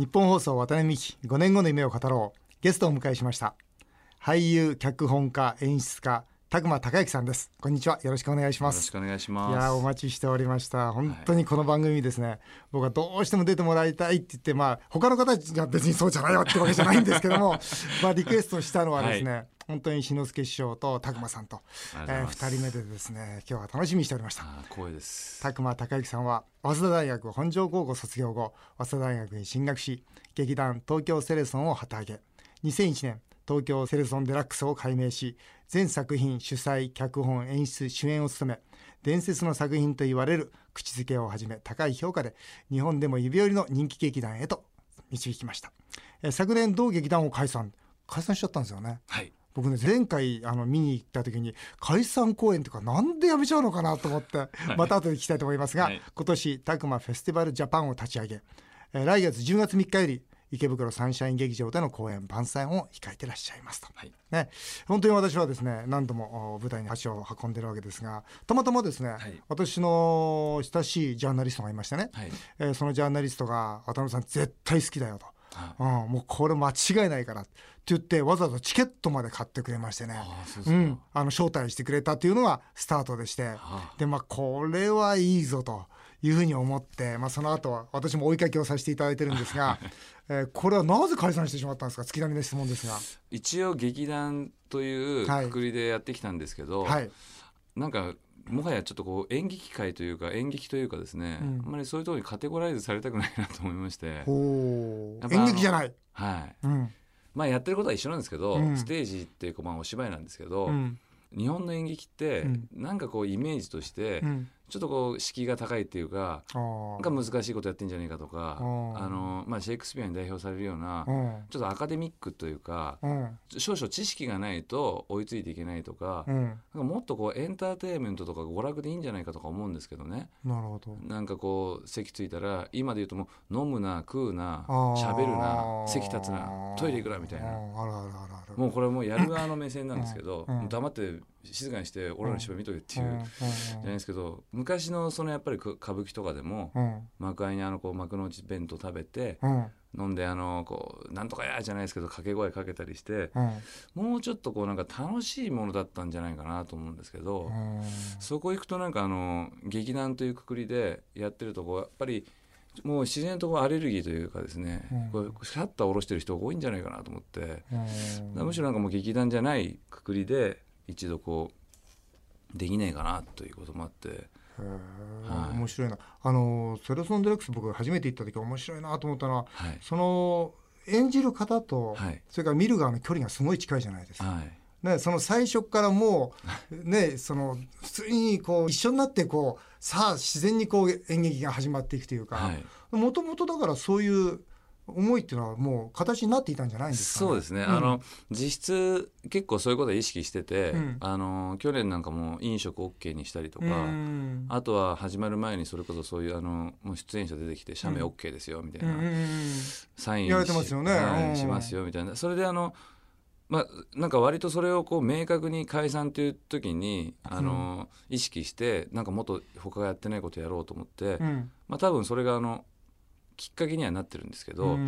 日本放送渡辺美希5年後の夢を語ろう。ゲストをお迎えしました。俳優脚本家演出家拓磨孝之さんです。こんにちは。よろしくお願いします。よろしくお願いします。いやお待ちしておりました。本当にこの番組ですね、はい、僕はどうしても出てもらいたいって言ってまあ他の方は別にそうじゃないよってわけじゃないんですけども まあリクエストしたのはですね、はい。本当に志の輔師匠と拓磨さんと、えー、2人目でですね今日は楽しみにしておりました。光栄です。拓磨孝之さんは早稲田大学本庄高校卒業後早稲田大学に進学し劇団東京セレソンを旗揚げ。2001年東京セレソンデラックスを改名し全作品主催脚本演出主演を務め伝説の作品と言われる口づけをはじめ高い評価で日本でも指折りの人気劇団へと導きました。昨年同劇団を解散。解散しちゃったんですよね。はい。僕ね前回あの見に行った時に解散公演とかなんでやめちゃうのかなと思ってまた後で聞きたいと思いますが、はい、今年タクマフェスティバルジャパンを立ち上げ来月10月3日より池袋サンシャイン劇場での公演晩餐を控えてらっしゃいますと、はい、ね、本当に私はですね何度も舞台に足を運んでるわけですがたまたまですね、はい、私の親しいジャーナリストがいましてね、はい、えー、そのジャーナリストが渡辺さん絶対好きだよと。うん、もうこれ間違いないからって言ってわざわざチケットまで買ってくれましてね。うん、あの招待してくれたっていうのがスタートでして、でまあこれはいいぞというふうに思って、まあ、その後は私も追いかけをさせていただいてるんですが、えー、これはなぜ解散してしまったんですか？月並みの質問ですが。一応劇団というくくりでやってきたんですけど、はい、なんかもはやちょっとこう演劇界というか演劇というかですね、うん、あんまりそういうところにカテゴライズされたくないなと思いまして。演劇じゃない。はい、うん、まあやってることは一緒なんですけど、うん、ステージっていうかまあお芝居なんですけど、日本の演劇って、なんかこうイメージとして、ちょっとこう敷居が高いっていうかなんか難しいことやってんじゃないかとかあの、まあ、シェイクスピアに代表されるようなちょっとアカデミックというか少々知識がないと追いついていけないとかなんかもっとこうエンターテインメントとか娯楽でいいんじゃないかとか思うんですけどね。なるほど。なんかこう席ついたら今で言うともう飲むな食うな喋るな席立つなトイレ行くなみたいな。もうこれもうやる側の目線なんですけど黙って静かにして俺らの芝居見とけっていうじゃないですけど昔のそのやっぱり歌舞伎とかでも、幕間にあのこう幕の内弁当食べて、飲んであのこうなんとかやじゃないですけど掛け声かけたりして、もうちょっとこうなんか楽しいものだったんじゃないかなと思うんですけど、そこ行くとなんかあの劇団というくくりでやってるとこうやっぱりもう自然とこうアレルギーというかですね、うん、こうシャッター下ろしてる人が多いんじゃないかなと思って、むしろなんかもう劇団じゃないくくりで一度こうできないかなということもあって。はい、面白いな。あのセレソンデラックス僕初めて行った時面白いなと思ったのは、はい、その演じる方と、はい、それから見る側の距離がすごい近いじゃないですか。はい。ね、その最初からもう、ね、その普通にこう一緒になってこうさあ自然にこう演劇が始まっていくというか。もともとだからそういう思いっていうのはもう形になっていたんじゃないんですか、ね、そうですね、うん、あの実質結構そういうことは意識してて、うん、あの去年なんかも飲食 OK にしたりとか、うん、あとは始まる前にそれこそそういうあのもう出演者出てきて写メ OK ですよみたいな、サインしますよね、はい、しますよみたいな。それであのまあ、なんか割とそれをこう明確に解散という時にあの、意識してなんかもっと他がやってないことやろうと思って、まあ、多分それがあのきっかけにはなってるんですけど、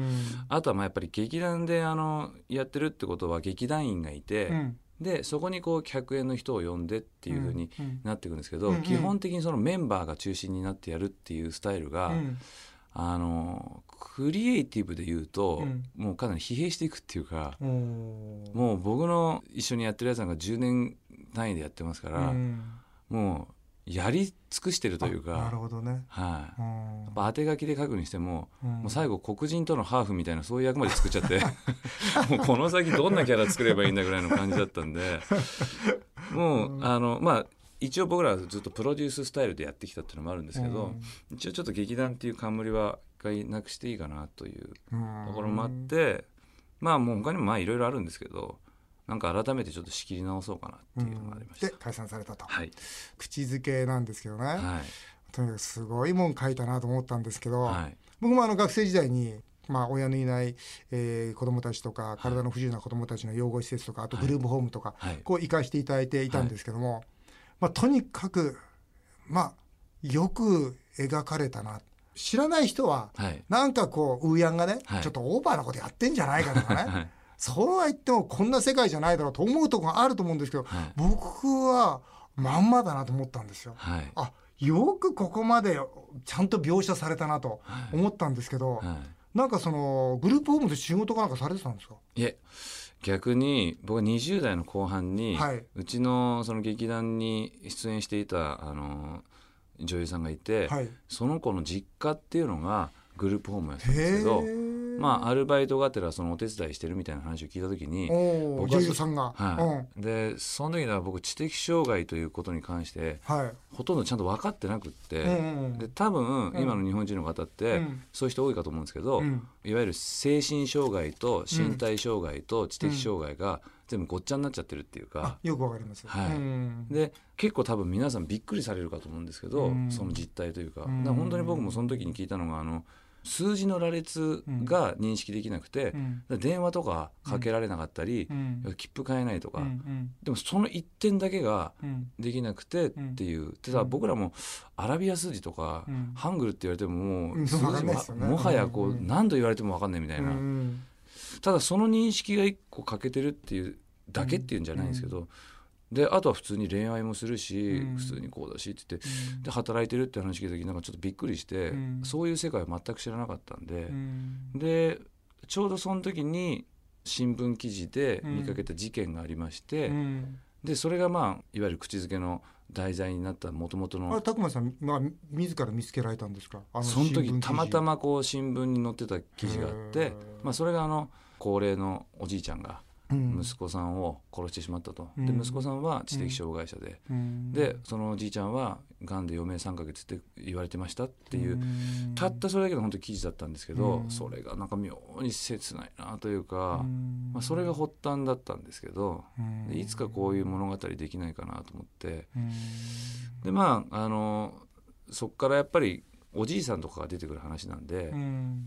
あとはまあやっぱり劇団であのやってるってことは劇団員がいて、うん、でそこにこう客演の人を呼んでっていうふうになっていくんですけど、基本的にそのメンバーが中心になってやるっていうスタイルが、うん、あのクリエイティブで言うと、もうかなり疲弊していくっていうか、もう僕の一緒にやってるやつなんか10年単位でやってますから、もうやり尽くしてるというかなるほどね、はい、やっぱ当て書きで書くにしても,、もう最後黒人とのハーフみたいなそういう役まで作っちゃって もうこの先どんなキャラ作ればいいんだぐらいの感じだったんで もうあのまあ一応僕らはずっとプロデューススタイルでやってきたっていうのもあるんですけど、一応ちょっと劇団っていう冠は一回なくしていいかなというところもあって、まあもう他にもまあいろいろあるんですけどなんか改めてちょっと仕切り直そうかなっていうのがありました、で解散されたと、はい、口づけなんですけどね、はい、とにかくすごいもん書いたなと思ったんですけど、はい、僕もあの学生時代にまあ、親のいない、えー、子どもたちとか体の不自由な子どもたちの養護施設とかあとグループホームとか、はい、こう行かしていただいていたんですけども、まあ、とにかく、まあ、よく描かれたな。知らない人は、はい、なんかこうウーヤンがね、はい、ちょっとオーバーなことやってんじゃないかとかね、はい、そうは言ってもこんな世界じゃないだろうと思うところがあると思うんですけど、はい、僕はまんまだなと思ったんですよ。はい、あよくここまでちゃんと描写されたなと思ったんですけど、はい、なんかそのグループホームで仕事かなんかされてたんですか？いえ逆に僕は20代の後半に、はい、うちのその劇団に出演していたあの女優さんがいて、はい、その子の実家っていうのがグループホームやったんですけどまあアルバイトがてらそのお手伝いしてるみたいな話を聞いた時に僕はさんが、はい、でその時には僕知的障害ということに関して、はい、ほとんどちゃんと分かってなくって、で多分今の日本人の方って、そういう人多いかと思うんですけど、いわゆる精神障害と身体障害と知的障害が、全部ごっちゃになっちゃってるっていうかよくわかります、はい、で結構多分皆さんびっくりされるかと思うんですけど、その実態というか,、か本当に僕もその時に聞いたのがあの数字の羅列が認識できなくて、うん、電話とかかけられなかったり、うん、切符買えないとか、うん、でもその1点だけができなくてっていう、でさ僕らもアラビア数字とか、ハングルって言われてももう数字は、もはやこう何度言われても分かんないみたいな、ただその認識が1個欠けてるっていうだけっていうんじゃないんですけど、であとは普通に恋愛もするし、うん、普通にこうだしって言って、うん、で働いてるって話聞いた時なんかちょっとびっくりして、うん、そういう世界は全く知らなかったんで、でちょうどその時に新聞記事で見かけた事件がありまして、でそれがまあいわゆる口づけの題材になったもともとの拓磨さん、まあ、自ら見つけられたんですか？その時たまたまこう新聞に載ってた記事があって、まあ、それがあの高齢のおじいちゃんが息子さんを殺してしまったと、うん、で息子さんは知的障害者で、うん、でそのおじいちゃんはがんで余命3か月って言われてましたっていう、たったそれだけの本当記事だったんですけど、それがなんか妙に切ないなというか、まあ、それが発端だったんですけど、でいつかこういう物語できないかなと思って、でまああのそこからやっぱりおじいさんとかが出てくる話なんで、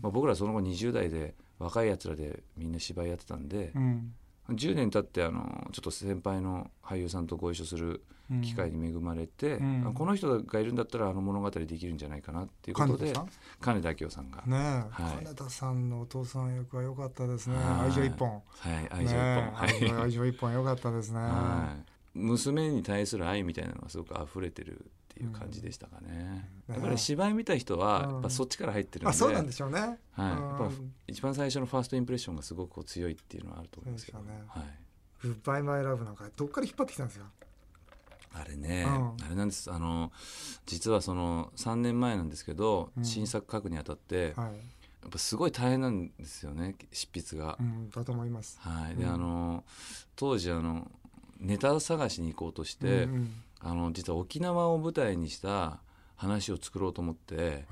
まあ、僕らその後20代で若いやつらでみんな芝居やってたんで。うん10年経ってあのちょっと先輩の俳優さんとご一緒する機会に恵まれて、うん、この人がいるんだったらあの物語できるんじゃないかなっていうことで金田明夫さんが、ねはい、金田さんのお父さん役は良かったですね。愛情一本。はい愛情一本、ね、愛情一本良かったですね、はい、娘に対する愛みたいなのがすごく溢れてるっていう感じでしたかね。うん、やっぱり芝居見た人はやっぱそっちから入ってるんで、うん、そうなんでしょうね。はい。やっぱ一番最初のファーストインプレッションがすごく強いっていうのはあると思いますけど。ね、はい。グッバイマイラブなんかどっから引っ張ってきたんですか。あれね、うん、あれなんですあの実はその3年前なんですけど、うん、新作書くにあたって、はい、やっぱすごい大変なんですよね執筆が。うん、だと思います。はい、で、あの当時あのネタ探しに行こうとして、うんうん、あの実は沖縄を舞台にした話を作ろうと思って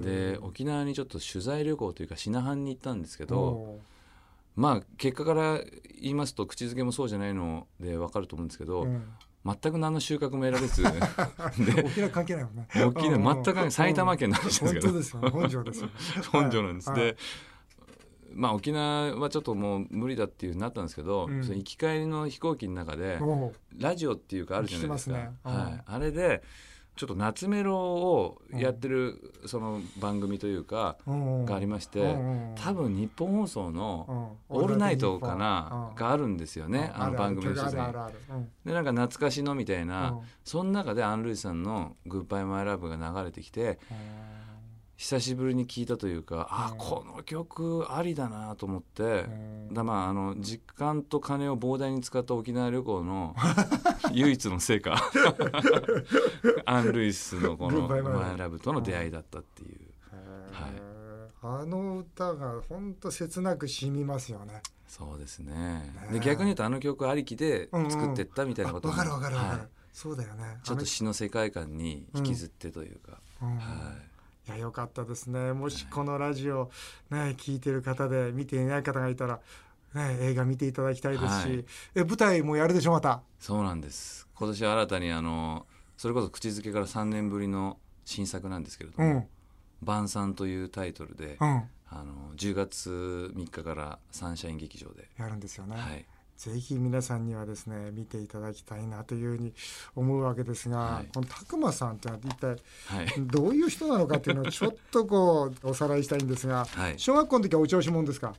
で沖縄にちょっと取材旅行というか品藩に行ったんですけどまあ結果から言いますと口づけもそうじゃないので分かると思うんですけど、うん、全く何の収穫も得られず。で沖縄関係ないもんね。沖縄全く関係ない埼玉県の話ですけど。本当ですよ本庄ですよ 本庄なんです、はい、で、まあ、沖縄はちょっともう無理だっていうなったんですけど、うん、その行き帰りの飛行機の中でラジオっていうかあるじゃないですか、ね、はい、あれでちょっと夏メロをやってるその番組というかがありまして多分日本放送の「オールナイト」かながあるんですよねあの番組の一つに。でなんか懐かしのみたいなその中でアン・ルイさんの「グッバイ・マイ・ラブ」が流れてきて。久しぶりに聞いたというか、あこの曲ありだなと思って、だまああの時間と金を膨大に使った沖縄旅行の 唯一の成果。アン・ルイスのこの「マイ・ラブ」との出会いだったっていう、はい、あの歌が本当切なく染みますよね。そうですね。で逆に言うとあの曲ありきで作ってったみたいなことわ、うんうん、かるわかるわかる、はい、そうだよね。ちょっと詩の世界観に引きずってというか、うん、はいいやよかったですね。もしこのラジオね聞いてる方で見ていない方がいたら、ね、映画見ていただきたいですし、はい、え舞台もやるでしょまた。そうなんです。今年新たにあのそれこそ口づけから3年ぶりの新作なんですけれども「晩、う、餐、ん」というタイトルで、うん、あの10月3日からサンシャイン劇場でやるんですよね、はい、ぜひ皆さんにはですね見ていただきたいなというふうに思うわけですが、はい、この拓磨さんってのは一体どういう人なのかっていうのをちょっとこうおさらいしたいんですが、はい、小学校の時はお調子者ですか？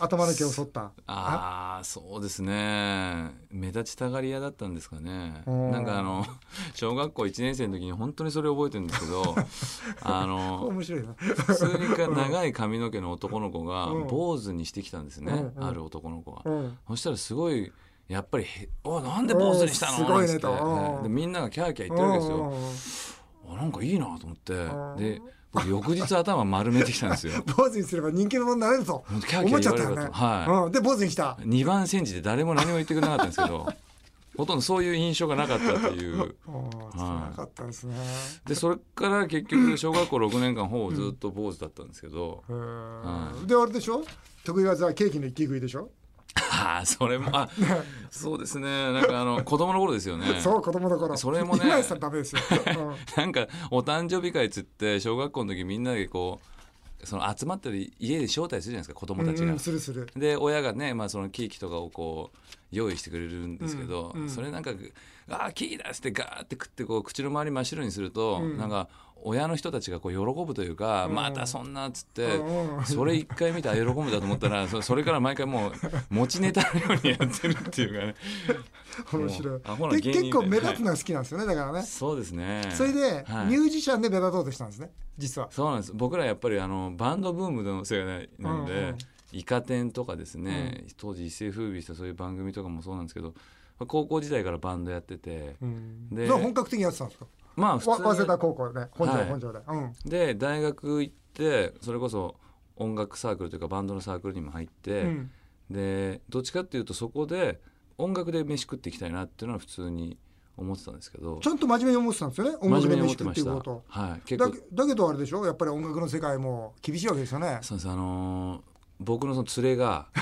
頭の毛を剃った。ああ？そうですね。目立ちたがり屋だったんですかね。なんかあの 小学校1年生の時に本当にそれ覚えてるんですけど あの面白いな。普通にか長い髪の毛の男の子が坊主にしてきたんですね、ある男の子が、そしたらすごいやっぱり「おなんで坊主にしたの?」すごいねと、でみんながキャーキャー言ってるわけですよ。あなんかいいなと思って。で僕翌日頭丸めてきたんですよ。坊主にすれば人気者になれると思っちゃったよね、はい。うん、で坊主にした。2番煎じで誰も何も言ってくれなかったんですけど ほとんどそういう印象がなかったっていう。なかったですね。でそれから結局小学校6年間ほぼずっと坊主だったんですけど。はい、であれでしょ？得意技はケーキの一気食いでしょ？ああそれもあそうですね。なんかあの子供の頃ですよね。そう子供の頃。それもね今やったらダメですよ、なんかお誕生日会つって小学校の時みんなでこうその集まったり家で招待するじゃないですか子供たちが。するする。で親がね、まあ、そのケーキとかをこう用意してくれるんですけど、うんうん、それなんか「ああケーキだ!」ってガーって食ってこう口の周り真っ白にすると、うん、なんか親の人たちがこう喜ぶというか、うん、またそんなっつって、うん、それ一回見たら喜ぶんだと思ったら それから毎回もう持ちネタのようにやってるっていうかね。面白い。で結構目立つのが好きなんですよね、だからね。そうですね。それで、はい、ミュージシャンで目立とうとしたんですね実は。そうなんです。僕らやっぱりあのバンドブームの世界なんで、うんうんイカ天とかですね、うん、当時一世風靡したそういう番組とかもそうなんですけど高校時代からバンドやってて、うん、で本格的にやってたんですか？まあ普通早稲田高校で本庄、はい、本庄で、うん、で大学行ってそれこそ音楽サークルというかバンドのサークルにも入って、うん、でどっちかっていうとそこで音楽で飯食っていきたいなっていうのは普通に思ってたんですけど。ちゃんと真面目に思ってたんですよね？音楽で飯食っていうこと。はい、結構だけどあれでしょ？やっぱり音楽の世界も厳しいわけですよね。そうです。あのー、僕のその連れが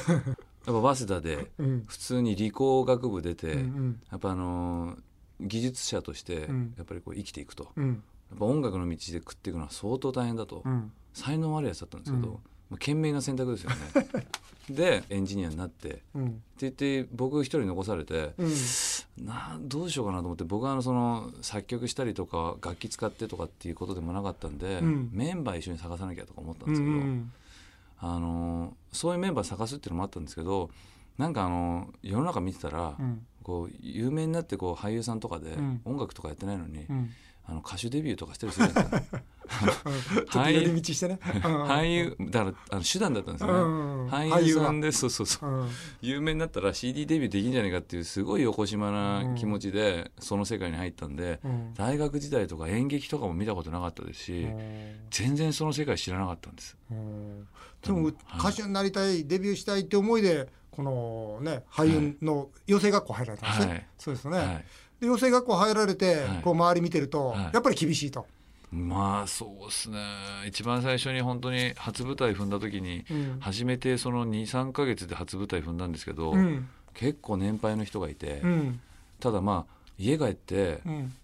やっぱ早稲田で普通に理工学部出て、うん、やっぱあのー技術者としてやっぱりこう生きていくと、うん、やっぱ音楽の道で食っていくのは相当大変だと、うん、才能あるやつだったんですけど、まあ、懸命な選択ですよね。でエンジニアになって、うん、って言って僕一人残されて、うん、などうしようかなと思って僕はあのその作曲したりとか楽器使ってとかっていうことでもなかったんで、うん、メンバー一緒に探さなきゃとか思ったんですけど、あのそういうメンバー探すっていうのもあったんですけどなんかあの世の中見てたら、こう有名になってこう俳優さんとかで音楽とかやってないのに、あの歌手デビューとかしてるですか。俳優道してね。俳優だからあの手段だったんですよね。俳優さんでそうそうそう、有名になったら CD デビューできんじゃないかっていうすごい横島な気持ちでその世界に入ったんで、大学時代とか演劇とかも見たことなかったですし、全然その世界知らなかったんです。でも歌手になりたいデビューしたいって思いでこのね俳優の養成学校入られたんですね、はい、そうですね、はい、で養成学校入られて、こう周り見てると、やっぱり厳しいと。まあそうですね。一番最初に本当に初舞台踏んだ時に、うん、初めてその23か月で初舞台踏んだんですけど、うん、結構年配の人がいて、うん、ただまあ家帰って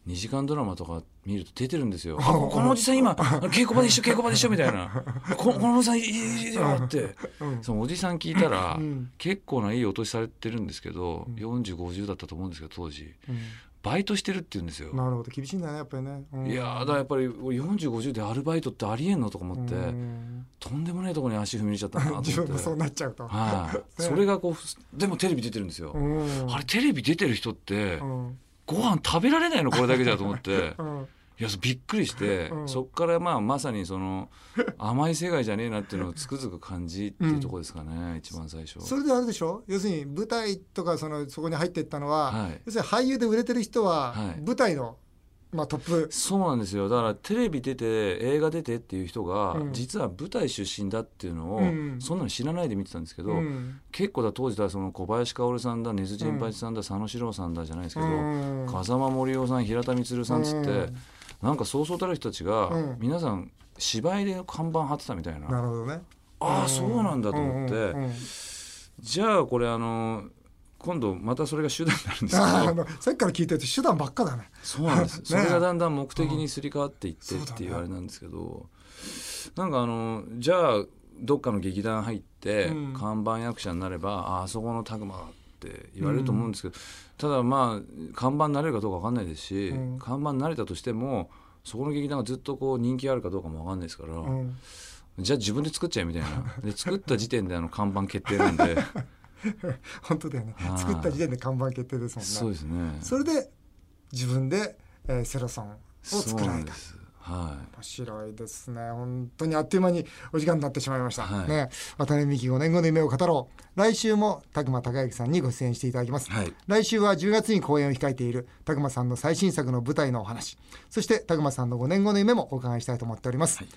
2時間ドラマとか見ると出てるんですよ。あこのおじさん今稽古場で一緒稽古場で一緒みたいな。ここのおじさんいいよって、そのおじさん聞いたら、結構ないいお年されてるんですけど、うん、4050だったと思うんですけど当時、バイトしてるって言うんですよ。なるほど厳しいんだねやっぱりね。いやだからやっぱり4050でアルバイトってありえんのとか思って、とんでもないところに足踏み入れちゃったなと思って。自分もそうなっちゃうと。はい、それがこうでもテレビ出てるんですよ。あれテレビ出てる人って、ご飯食べられないのこれだけじゃと思って、うん、いやびっくりして、うん、そこからまあまさにその甘い世界じゃねえなっていうのをつくづく感じっていうところですかね、うん、一番最初。それであれでしょ？要するに舞台とかそのそこに入っていったのは、はい、要するに俳優で売れてる人は舞台のまあ、トップ。そうなんですよ。だからテレビ出て映画出てっていう人が、うん、実は舞台出身だっていうのを、うん、そんなの知らないで見てたんですけど、うん、結構だ当時だその小林薫さんだ根津陣八さんだ、佐野史郎さんだじゃないですけど、風間森夫さん平田充さんっつって、なんかそうそうたる人たちが、皆さん芝居で看板貼ってたみたいな。なるほどね。ああそうなんだと思って、じゃあこれあの今度またそれが手段になるんですけど。さっきから聞いてて手段ばっかだね。そうなんです。ね、それがだんだん目的にすり替わっていってっていうあれなんですけど、ね、なんかあのじゃあどっかの劇団入って看板役者になれば、ああそこの拓磨って言われると思うんですけど、うん、ただまあ看板になれるかどうか分かんないですし、うん、看板になれたとしてもそこの劇団がずっとこう人気あるかどうかも分かんないですから、うん、じゃあ自分で作っちゃえみたいな。で作った時点であの看板決定なんで 本当だよね。作った時点で看板決定ですもんね。そうですね。それで自分で、えー、セロソンを作られた。はい、面白いですね。本当にあっという間にお時間になってしまいました、はい、ね。渡辺美希5年後の夢を語ろう。来週も拓磨孝之さんにご出演していただきます、はい、来週は10月に公演を控えている拓磨さんの最新作の舞台のお話。そして拓磨さんの5年後の夢もお伺いしたいと思っております、はい